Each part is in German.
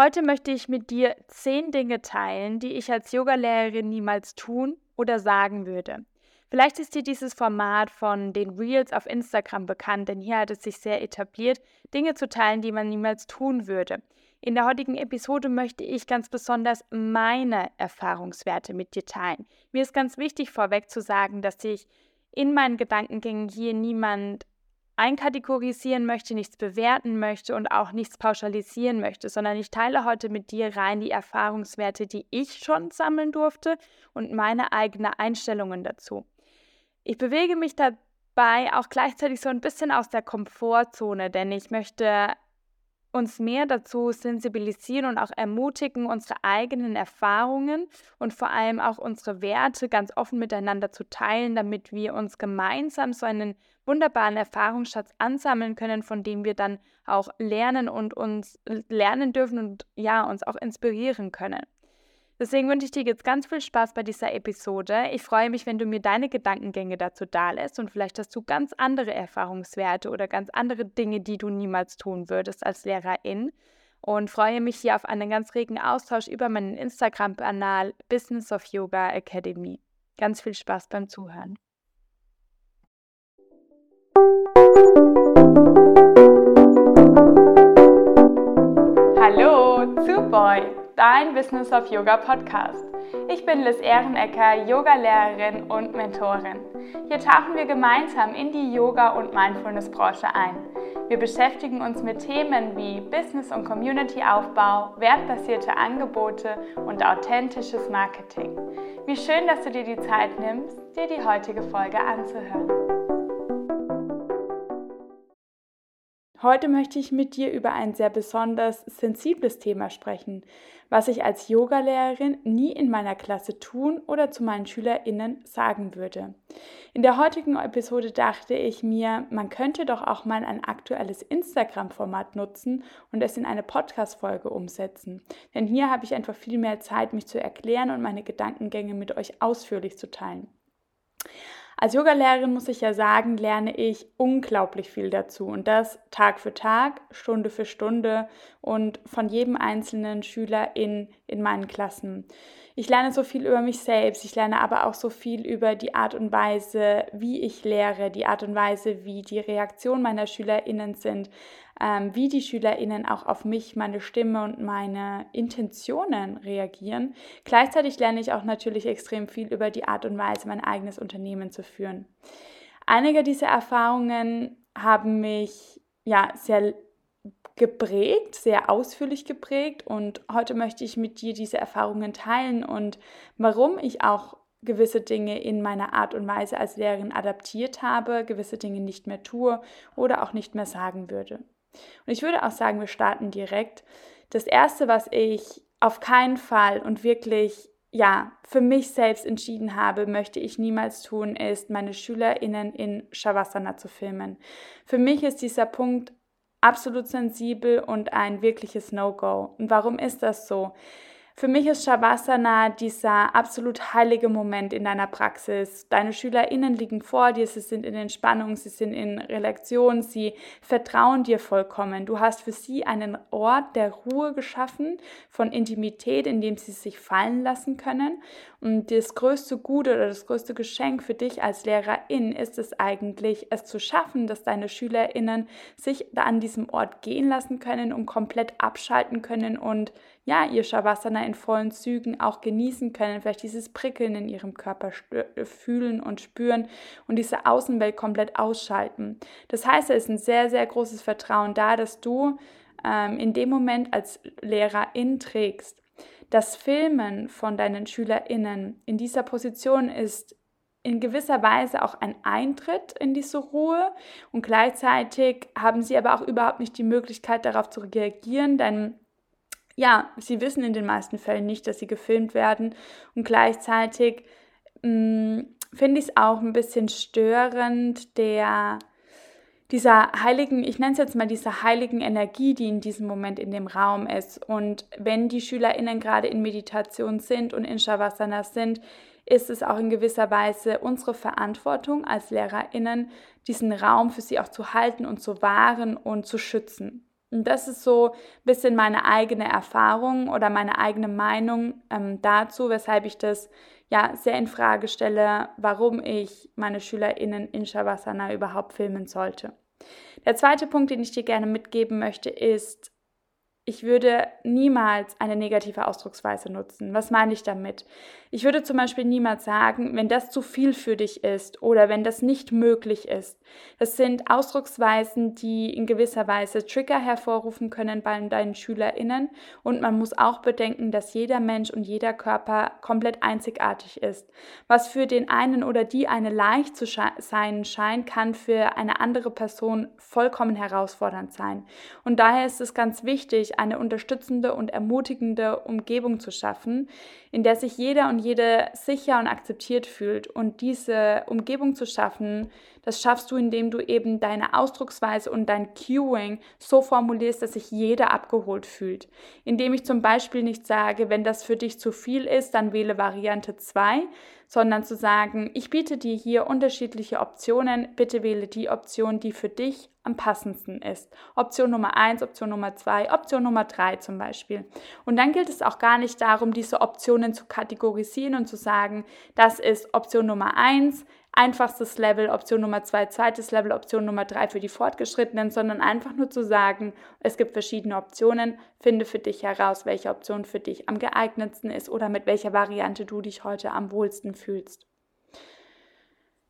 Heute möchte ich mit dir zehn Dinge teilen, die ich als Yogalehrerin niemals tun oder sagen würde. Vielleicht ist dir dieses Format von den Reels auf Instagram bekannt, denn hier hat es sich sehr etabliert, Dinge zu teilen, die man niemals tun würde. In der heutigen Episode möchte ich ganz besonders meine Erfahrungswerte mit dir teilen. Mir ist ganz wichtig vorweg zu sagen, dass ich in meinen Gedankengängen hier niemand einkategorisieren möchte, nichts bewerten möchte und auch nichts pauschalisieren möchte, sondern ich teile heute mit dir rein die Erfahrungswerte, die ich schon sammeln durfte und meine eigenen Einstellungen dazu. Ich bewege mich dabei auch gleichzeitig so ein bisschen aus der Komfortzone, denn ich möchte uns mehr dazu sensibilisieren und auch ermutigen, unsere eigenen Erfahrungen und vor allem auch unsere Werte ganz offen miteinander zu teilen, damit wir uns gemeinsam so einen wunderbaren Erfahrungsschatz ansammeln können, von dem wir dann auch lernen und uns lernen dürfen und ja, uns auch inspirieren können. Deswegen wünsche ich dir jetzt ganz viel Spaß bei dieser Episode. Ich freue mich, wenn du mir deine Gedankengänge dazu dalässt und vielleicht hast du ganz andere Erfahrungswerte oder ganz andere Dinge, die du niemals tun würdest als Lehrerin. Und freue mich hier auf einen ganz regen Austausch über meinen Instagram-Kanal Business of Yoga Academy. Ganz viel Spaß beim Zuhören. Hallo zu Boy! Dein Business of Yoga Podcast. Ich bin Liz Ehrenecker, Yogalehrerin und Mentorin. Hier tauchen wir gemeinsam in die Yoga- und Mindfulness-Branche ein. Wir beschäftigen uns mit Themen wie Business- und Community-Aufbau, wertbasierte Angebote und authentisches Marketing. Wie schön, dass du dir die Zeit nimmst, dir die heutige Folge anzuhören. Heute möchte ich mit dir über ein sehr besonders sensibles Thema sprechen, was ich als Yogalehrerin nie in meiner Klasse tun oder zu meinen Schülerinnen sagen würde. In der heutigen Episode dachte ich mir, man könnte doch auch mal ein aktuelles Instagram-Format nutzen und es in eine Podcast-Folge umsetzen. Denn hier habe ich einfach viel mehr Zeit, mich zu erklären und meine Gedankengänge mit euch ausführlich zu teilen. Als Yogalehrerin muss ich ja sagen, lerne ich unglaublich viel dazu. Und das Tag für Tag, Stunde für Stunde und von jedem einzelnen Schüler in, in meinen Klassen. Ich lerne so viel über mich selbst, ich lerne aber auch so viel über die Art und Weise, wie ich lehre, die Art und Weise, wie die Reaktionen meiner SchülerInnen sind, ähm, wie die SchülerInnen auch auf mich, meine Stimme und meine Intentionen reagieren. Gleichzeitig lerne ich auch natürlich extrem viel über die Art und Weise, mein eigenes Unternehmen zu führen. Einige dieser Erfahrungen haben mich ja sehr geprägt, sehr ausführlich geprägt und heute möchte ich mit dir diese Erfahrungen teilen und warum ich auch gewisse Dinge in meiner Art und Weise als Lehrerin adaptiert habe, gewisse Dinge nicht mehr tue oder auch nicht mehr sagen würde. Und ich würde auch sagen, wir starten direkt. Das Erste, was ich auf keinen Fall und wirklich ja, für mich selbst entschieden habe, möchte ich niemals tun, ist, meine SchülerInnen in Shavasana zu filmen. Für mich ist dieser Punkt absolut sensibel und ein wirkliches No-Go. Und warum ist das so? Für mich ist Shavasana dieser absolut heilige Moment in deiner Praxis. Deine SchülerInnen liegen vor dir, sie sind in Entspannung, sie sind in Relaktion, sie vertrauen dir vollkommen. Du hast für sie einen Ort der Ruhe geschaffen, von Intimität, in dem sie sich fallen lassen können. Und das größte Gute oder das größte Geschenk für dich als Lehrerin ist es eigentlich, es zu schaffen, dass deine SchülerInnen sich da an diesem Ort gehen lassen können und komplett abschalten können und ja, ihr Shavasana in vollen Zügen auch genießen können, vielleicht dieses Prickeln in ihrem Körper äh, fühlen und spüren und diese Außenwelt komplett ausschalten. Das heißt, es ist ein sehr, sehr großes Vertrauen da, dass du ähm, in dem Moment als Lehrerin trägst. Das Filmen von deinen SchülerInnen in dieser Position ist in gewisser Weise auch ein Eintritt in diese Ruhe und gleichzeitig haben sie aber auch überhaupt nicht die Möglichkeit darauf zu reagieren, denn ja, sie wissen in den meisten Fällen nicht, dass sie gefilmt werden. Und gleichzeitig mm, finde ich es auch ein bisschen störend, der dieser heiligen, ich nenne es jetzt mal dieser heiligen Energie, die in diesem Moment in dem Raum ist. Und wenn die SchülerInnen gerade in Meditation sind und in Shavasana sind, ist es auch in gewisser Weise unsere Verantwortung als LehrerInnen, diesen Raum für sie auch zu halten und zu wahren und zu schützen. Und das ist so ein bisschen meine eigene Erfahrung oder meine eigene Meinung ähm, dazu, weshalb ich das ja sehr in Frage stelle, warum ich meine SchülerInnen in Shavasana überhaupt filmen sollte. Der zweite Punkt, den ich dir gerne mitgeben möchte, ist, ich würde niemals eine negative Ausdrucksweise nutzen. Was meine ich damit? Ich würde zum Beispiel niemals sagen, wenn das zu viel für dich ist oder wenn das nicht möglich ist. Das sind Ausdrucksweisen, die in gewisser Weise Trigger hervorrufen können bei deinen SchülerInnen. Und man muss auch bedenken, dass jeder Mensch und jeder Körper komplett einzigartig ist. Was für den einen oder die eine leicht zu sein scheint, kann für eine andere Person vollkommen herausfordernd sein. Und daher ist es ganz wichtig, eine unterstützende und ermutigende Umgebung zu schaffen, in der sich jeder und jede sicher und akzeptiert fühlt. Und diese Umgebung zu schaffen, das schaffst du, indem du eben deine Ausdrucksweise und dein Cueing so formulierst, dass sich jeder abgeholt fühlt. Indem ich zum Beispiel nicht sage, wenn das für dich zu viel ist, dann wähle Variante 2, sondern zu sagen, ich biete dir hier unterschiedliche Optionen, bitte wähle die Option, die für dich am passendsten ist. Option Nummer 1, Option Nummer 2, Option Nummer 3 zum Beispiel. Und dann gilt es auch gar nicht darum, diese Optionen zu kategorisieren und zu sagen, das ist Option Nummer 1, einfachstes Level, Option Nummer 2, zweites Level, Option Nummer 3 für die Fortgeschrittenen, sondern einfach nur zu sagen, es gibt verschiedene Optionen, finde für dich heraus, welche Option für dich am geeignetsten ist oder mit welcher Variante du dich heute am wohlsten fühlst.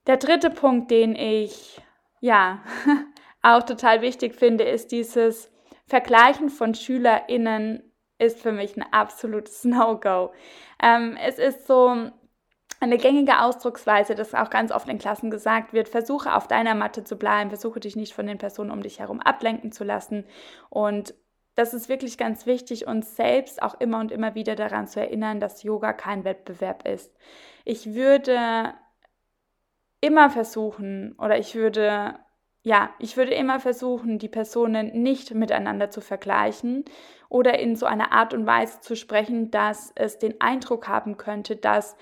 Der dritte Punkt, den ich ja auch total wichtig finde, ist dieses Vergleichen von SchülerInnen ist für mich ein absolutes No-Go. Ähm, es ist so, eine gängige Ausdrucksweise, das auch ganz oft in Klassen gesagt wird, versuche auf deiner Matte zu bleiben, versuche dich nicht von den Personen um dich herum ablenken zu lassen. Und das ist wirklich ganz wichtig, uns selbst auch immer und immer wieder daran zu erinnern, dass Yoga kein Wettbewerb ist. Ich würde immer versuchen oder ich würde ja, ich würde immer versuchen, die Personen nicht miteinander zu vergleichen oder in so einer Art und Weise zu sprechen, dass es den Eindruck haben könnte, dass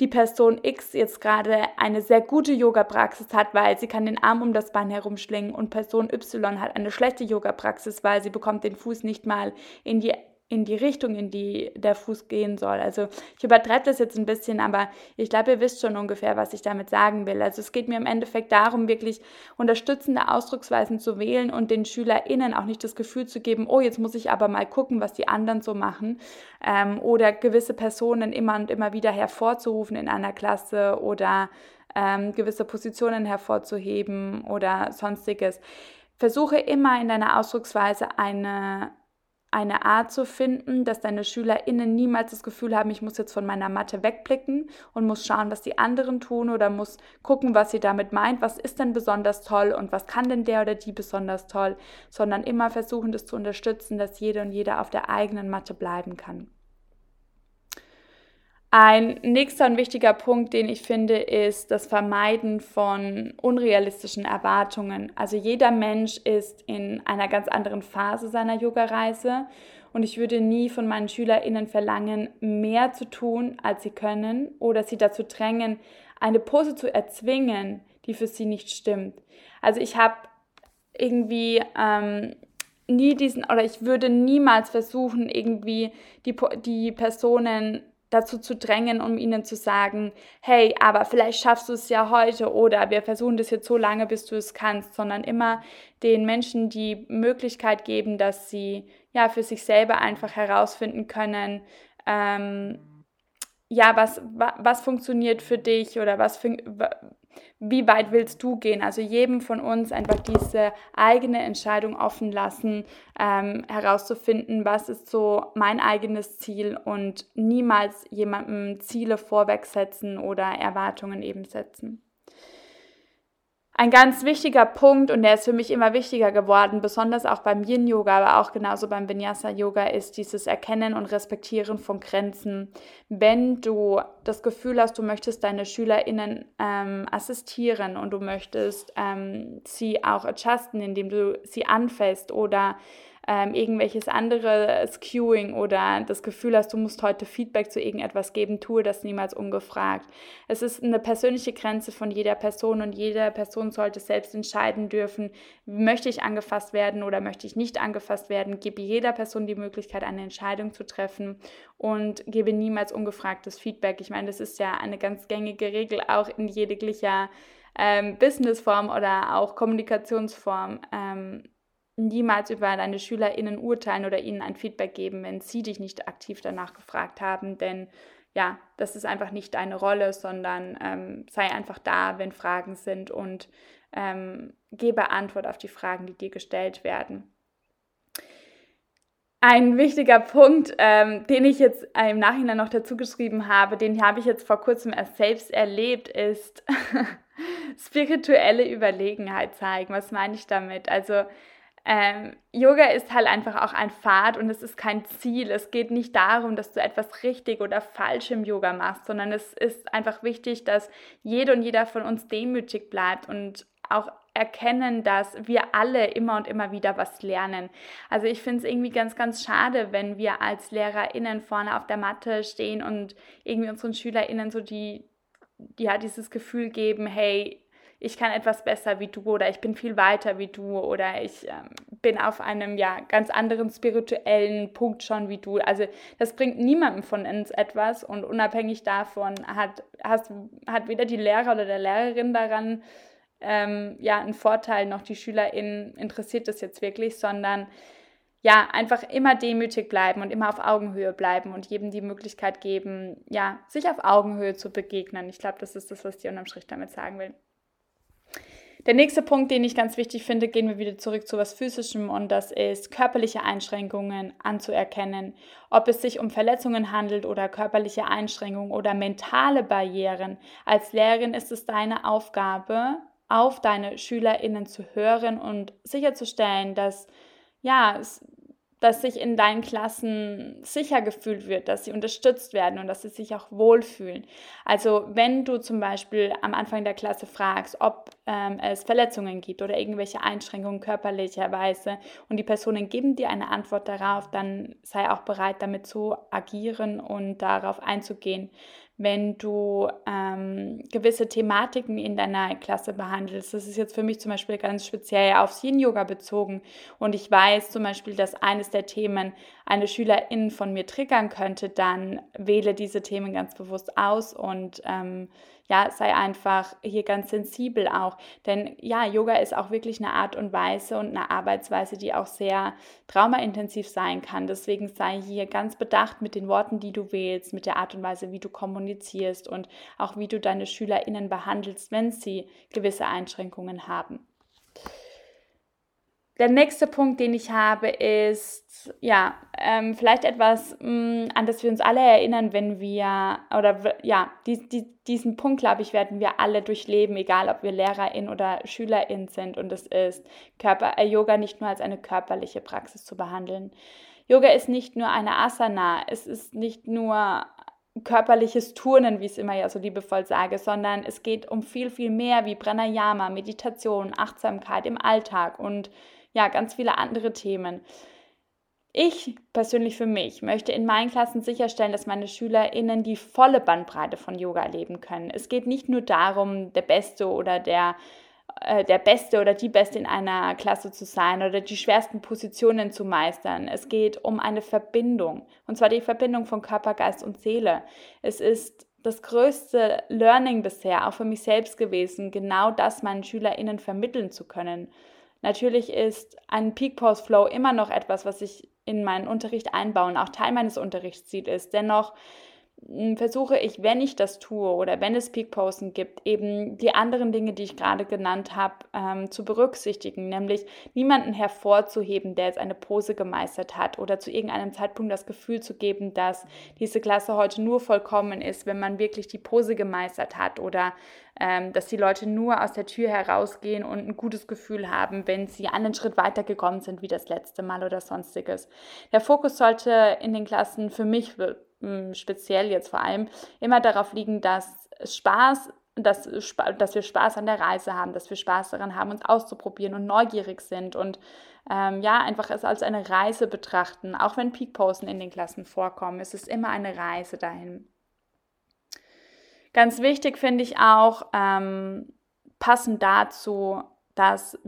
die Person X jetzt gerade eine sehr gute Yoga-Praxis hat, weil sie kann den Arm um das Bein herumschlingen und Person Y hat eine schlechte Yoga-Praxis, weil sie bekommt den Fuß nicht mal in die in die Richtung, in die der Fuß gehen soll. Also ich übertreibe das jetzt ein bisschen, aber ich glaube, ihr wisst schon ungefähr, was ich damit sagen will. Also es geht mir im Endeffekt darum, wirklich unterstützende Ausdrucksweisen zu wählen und den SchülerInnen auch nicht das Gefühl zu geben, oh, jetzt muss ich aber mal gucken, was die anderen so machen. Ähm, oder gewisse Personen immer und immer wieder hervorzurufen in einer Klasse oder ähm, gewisse Positionen hervorzuheben oder sonstiges. Versuche immer in deiner Ausdrucksweise eine eine Art zu finden, dass deine SchülerInnen niemals das Gefühl haben, ich muss jetzt von meiner Matte wegblicken und muss schauen, was die anderen tun oder muss gucken, was sie damit meint, was ist denn besonders toll und was kann denn der oder die besonders toll, sondern immer versuchen, das zu unterstützen, dass jede und jeder auf der eigenen Matte bleiben kann. Ein nächster und wichtiger Punkt, den ich finde, ist das Vermeiden von unrealistischen Erwartungen. Also jeder Mensch ist in einer ganz anderen Phase seiner Yoga-Reise und ich würde nie von meinen SchülerInnen verlangen, mehr zu tun, als sie können oder sie dazu drängen, eine Pose zu erzwingen, die für sie nicht stimmt. Also ich habe irgendwie ähm, nie diesen, oder ich würde niemals versuchen, irgendwie die, die Personen dazu zu drängen, um ihnen zu sagen, hey, aber vielleicht schaffst du es ja heute oder wir versuchen das jetzt so lange, bis du es kannst, sondern immer den Menschen die Möglichkeit geben, dass sie ja für sich selber einfach herausfinden können, ähm, ja, was, was funktioniert für dich oder was, wie weit willst du gehen? Also jedem von uns einfach diese eigene Entscheidung offen lassen, ähm, herauszufinden, was ist so mein eigenes Ziel und niemals jemandem Ziele vorwegsetzen oder Erwartungen eben setzen. Ein ganz wichtiger Punkt, und der ist für mich immer wichtiger geworden, besonders auch beim Yin-Yoga, aber auch genauso beim Vinyasa-Yoga, ist dieses Erkennen und Respektieren von Grenzen. Wenn du das Gefühl hast, du möchtest deine SchülerInnen ähm, assistieren und du möchtest ähm, sie auch adjusten, indem du sie anfasst oder ähm, irgendwelches anderes Queuing oder das Gefühl hast, du musst heute Feedback zu irgendetwas geben, tue das niemals ungefragt. Es ist eine persönliche Grenze von jeder Person und jede Person sollte selbst entscheiden dürfen, möchte ich angefasst werden oder möchte ich nicht angefasst werden. Gebe jeder Person die Möglichkeit, eine Entscheidung zu treffen und gebe niemals ungefragtes Feedback. Ich meine, das ist ja eine ganz gängige Regel, auch in jeglicher ähm, Businessform oder auch Kommunikationsform. Ähm, niemals über deine SchülerInnen urteilen oder ihnen ein Feedback geben, wenn sie dich nicht aktiv danach gefragt haben, denn ja, das ist einfach nicht deine Rolle, sondern ähm, sei einfach da, wenn Fragen sind und ähm, gebe Antwort auf die Fragen, die dir gestellt werden. Ein wichtiger Punkt, ähm, den ich jetzt im Nachhinein noch dazu geschrieben habe, den habe ich jetzt vor kurzem erst selbst erlebt, ist spirituelle Überlegenheit zeigen. Was meine ich damit? Also ähm, Yoga ist halt einfach auch ein Pfad und es ist kein Ziel. Es geht nicht darum, dass du etwas richtig oder falsch im Yoga machst, sondern es ist einfach wichtig, dass jede und jeder von uns demütig bleibt und auch erkennen, dass wir alle immer und immer wieder was lernen. Also ich finde es irgendwie ganz, ganz schade, wenn wir als LehrerInnen vorne auf der Matte stehen und irgendwie unseren SchülerInnen so die, ja, dieses Gefühl geben, hey, ich kann etwas besser wie du oder ich bin viel weiter wie du oder ich ähm, bin auf einem ja ganz anderen spirituellen Punkt schon wie du. Also das bringt niemandem von uns etwas und unabhängig davon hat, hast, hat weder die Lehrer oder der Lehrerin daran ähm, ja einen Vorteil noch die SchülerInnen interessiert das jetzt wirklich, sondern ja, einfach immer demütig bleiben und immer auf Augenhöhe bleiben und jedem die Möglichkeit geben, ja, sich auf Augenhöhe zu begegnen. Ich glaube, das ist das, was ich unterm Strich damit sagen will. Der nächste Punkt, den ich ganz wichtig finde, gehen wir wieder zurück zu was Physischem und das ist körperliche Einschränkungen anzuerkennen. Ob es sich um Verletzungen handelt oder körperliche Einschränkungen oder mentale Barrieren. Als Lehrerin ist es deine Aufgabe, auf deine SchülerInnen zu hören und sicherzustellen, dass ja, dass sich in deinen Klassen sicher gefühlt wird, dass sie unterstützt werden und dass sie sich auch wohlfühlen. Also wenn du zum Beispiel am Anfang der Klasse fragst, ob ähm, es Verletzungen gibt oder irgendwelche Einschränkungen körperlicherweise und die Personen geben dir eine Antwort darauf, dann sei auch bereit, damit zu agieren und darauf einzugehen wenn du ähm, gewisse Thematiken in deiner Klasse behandelst. Das ist jetzt für mich zum Beispiel ganz speziell auf Yin-Yoga bezogen. Und ich weiß zum Beispiel, dass eines der Themen eine Schülerin von mir triggern könnte, dann wähle diese Themen ganz bewusst aus und ähm, ja, sei einfach hier ganz sensibel auch. Denn ja, Yoga ist auch wirklich eine Art und Weise und eine Arbeitsweise, die auch sehr traumaintensiv sein kann. Deswegen sei hier ganz bedacht mit den Worten, die du wählst, mit der Art und Weise, wie du kommunizierst und auch wie du deine SchülerInnen behandelst, wenn sie gewisse Einschränkungen haben. Der nächste Punkt, den ich habe, ist ja ähm, vielleicht etwas, mh, mm, an das wir uns alle erinnern, wenn wir oder ja die, die, diesen Punkt, glaube ich, werden wir alle durchleben, egal ob wir Lehrerin oder Schülerin sind. Und es ist Körper, äh, Yoga nicht nur als eine körperliche Praxis zu behandeln. Yoga ist nicht nur eine Asana, es ist nicht nur körperliches Turnen, wie ich es immer ja so liebevoll sage, sondern es geht um viel, viel mehr wie Pranayama, Meditation, Achtsamkeit im Alltag und ja, ganz viele andere Themen. Ich persönlich für mich möchte in meinen Klassen sicherstellen, dass meine SchülerInnen die volle Bandbreite von Yoga erleben können. Es geht nicht nur darum, der Beste oder der, äh, der Beste oder die Beste in einer Klasse zu sein oder die schwersten Positionen zu meistern. Es geht um eine Verbindung. Und zwar die Verbindung von Körper, Geist und Seele. Es ist das größte Learning bisher, auch für mich selbst gewesen, genau das meinen SchülerInnen vermitteln zu können. Natürlich ist ein Peak Post Flow immer noch etwas, was ich in meinen Unterricht einbauen, auch Teil meines Unterrichtsziels ist. Dennoch versuche ich, wenn ich das tue oder wenn es Peak-Posten gibt, eben die anderen Dinge, die ich gerade genannt habe, ähm, zu berücksichtigen, nämlich niemanden hervorzuheben, der jetzt eine Pose gemeistert hat oder zu irgendeinem Zeitpunkt das Gefühl zu geben, dass diese Klasse heute nur vollkommen ist, wenn man wirklich die Pose gemeistert hat oder ähm, dass die Leute nur aus der Tür herausgehen und ein gutes Gefühl haben, wenn sie einen Schritt weiter gekommen sind wie das letzte Mal oder sonstiges. Der Fokus sollte in den Klassen für mich speziell jetzt vor allem, immer darauf liegen, dass Spaß, dass, dass wir Spaß an der Reise haben, dass wir Spaß daran haben, uns auszuprobieren und neugierig sind und ähm, ja, einfach es als eine Reise betrachten. Auch wenn Peakposen in den Klassen vorkommen, es ist immer eine Reise dahin. Ganz wichtig finde ich auch, ähm, passend dazu, dass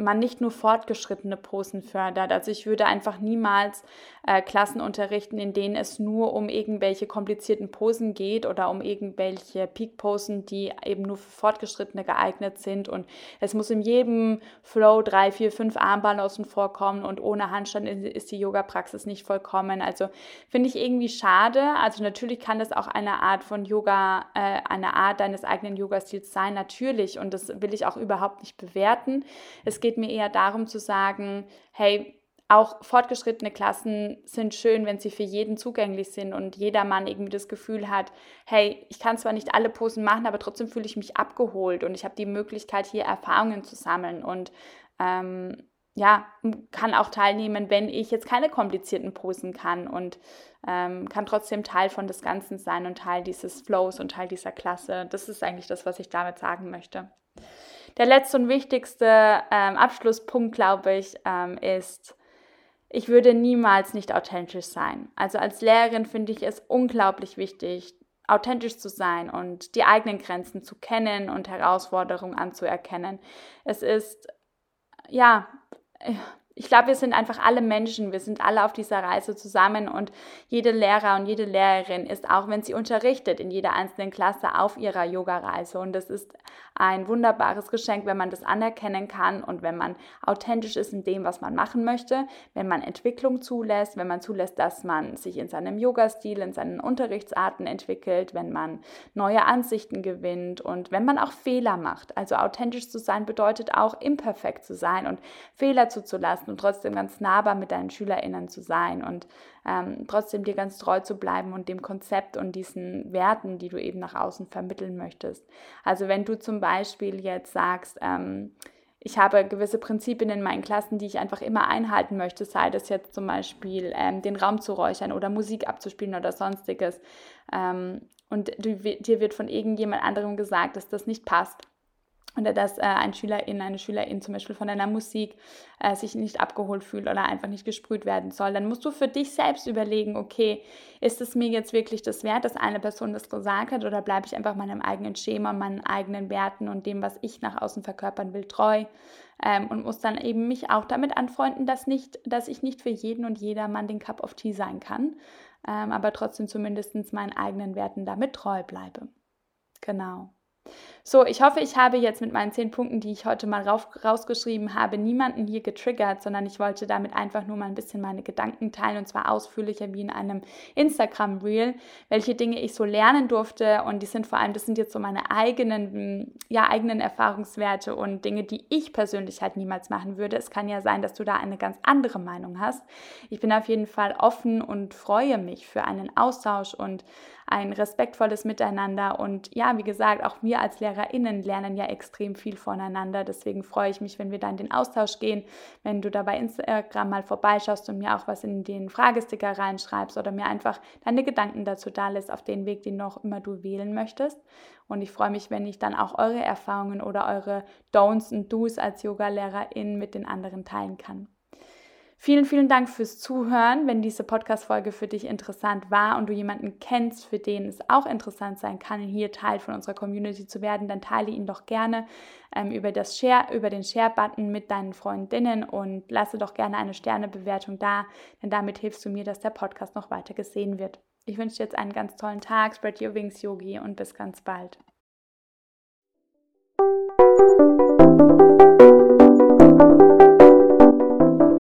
man nicht nur fortgeschrittene Posen fördert. Also ich würde einfach niemals äh, Klassen unterrichten, in denen es nur um irgendwelche komplizierten Posen geht oder um irgendwelche Peak-Posen, die eben nur für Fortgeschrittene geeignet sind. Und es muss in jedem Flow drei, vier, fünf Armbalancen vorkommen und ohne Handstand ist die Yoga-Praxis nicht vollkommen. Also finde ich irgendwie schade. Also natürlich kann das auch eine Art von Yoga, äh, eine Art deines eigenen Yoga-Stils sein, natürlich. Und das will ich auch überhaupt nicht bewerten. Es geht geht mir eher darum zu sagen, hey, auch fortgeschrittene Klassen sind schön, wenn sie für jeden zugänglich sind und jedermann irgendwie das Gefühl hat, hey, ich kann zwar nicht alle Posen machen, aber trotzdem fühle ich mich abgeholt und ich habe die Möglichkeit, hier Erfahrungen zu sammeln und ähm, ja, kann auch teilnehmen, wenn ich jetzt keine komplizierten Posen kann und ähm, kann trotzdem Teil von des Ganzen sein und Teil dieses Flows und Teil dieser Klasse. Das ist eigentlich das, was ich damit sagen möchte. Der letzte und wichtigste ähm, Abschlusspunkt, glaube ich, ähm, ist, ich würde niemals nicht authentisch sein. Also als Lehrerin finde ich es unglaublich wichtig, authentisch zu sein und die eigenen Grenzen zu kennen und Herausforderungen anzuerkennen. Es ist, ja, ich glaube, wir sind einfach alle Menschen, wir sind alle auf dieser Reise zusammen und jede Lehrer und jede Lehrerin ist auch, wenn sie unterrichtet, in jeder einzelnen Klasse auf ihrer Yoga-Reise. Und das ist ein wunderbares Geschenk, wenn man das anerkennen kann und wenn man authentisch ist in dem, was man machen möchte, wenn man Entwicklung zulässt, wenn man zulässt, dass man sich in seinem Yoga-Stil, in seinen Unterrichtsarten entwickelt, wenn man neue Ansichten gewinnt und wenn man auch Fehler macht. Also authentisch zu sein bedeutet auch imperfekt zu sein und Fehler zuzulassen und trotzdem ganz nahbar mit deinen SchülerInnen zu sein und ähm, trotzdem dir ganz treu zu bleiben und dem Konzept und diesen Werten, die du eben nach außen vermitteln möchtest. Also wenn du zum Beispiel jetzt sagst, ähm, ich habe gewisse Prinzipien in meinen Klassen, die ich einfach immer einhalten möchte, sei das jetzt zum Beispiel ähm, den Raum zu räuchern oder Musik abzuspielen oder sonstiges. Ähm, und du, dir wird von irgendjemand anderem gesagt, dass das nicht passt oder dass äh, ein Schülerin, eine Schülerin zum Beispiel von deiner Musik äh, sich nicht abgeholt fühlt oder einfach nicht gesprüht werden soll, dann musst du für dich selbst überlegen, okay, ist es mir jetzt wirklich das wert, dass eine Person das gesagt hat oder bleibe ich einfach meinem eigenen Schema, meinen eigenen Werten und dem, was ich nach außen verkörpern will, treu ähm, und muss dann eben mich auch damit anfreunden, dass, nicht, dass ich nicht für jeden und jedermann den Cup of Tea sein kann, ähm, aber trotzdem zumindest meinen eigenen Werten damit treu bleibe. Genau. So, ich hoffe, ich habe jetzt mit meinen zehn Punkten, die ich heute mal rausgeschrieben habe, niemanden hier getriggert, sondern ich wollte damit einfach nur mal ein bisschen meine Gedanken teilen und zwar ausführlicher wie in einem Instagram-Reel, welche Dinge ich so lernen durfte und die sind vor allem, das sind jetzt so meine eigenen, ja, eigenen Erfahrungswerte und Dinge, die ich persönlich halt niemals machen würde. Es kann ja sein, dass du da eine ganz andere Meinung hast. Ich bin auf jeden Fall offen und freue mich für einen Austausch und ein respektvolles Miteinander. Und ja, wie gesagt, auch wir als LehrerInnen lernen ja extrem viel voneinander. Deswegen freue ich mich, wenn wir da in den Austausch gehen, wenn du da bei Instagram mal vorbeischaust und mir auch was in den Fragesticker reinschreibst oder mir einfach deine Gedanken dazu da lässt, auf den Weg, den noch immer du wählen möchtest. Und ich freue mich, wenn ich dann auch eure Erfahrungen oder eure Don'ts und Do's als Yoga-Lehrerin mit den anderen teilen kann. Vielen, vielen Dank fürs Zuhören. Wenn diese Podcast-Folge für dich interessant war und du jemanden kennst, für den es auch interessant sein kann, hier Teil von unserer Community zu werden, dann teile ihn doch gerne ähm, über, das Share, über den Share-Button mit deinen Freundinnen und lasse doch gerne eine Sternebewertung da, denn damit hilfst du mir, dass der Podcast noch weiter gesehen wird. Ich wünsche dir jetzt einen ganz tollen Tag, spread your wings, Yogi, und bis ganz bald.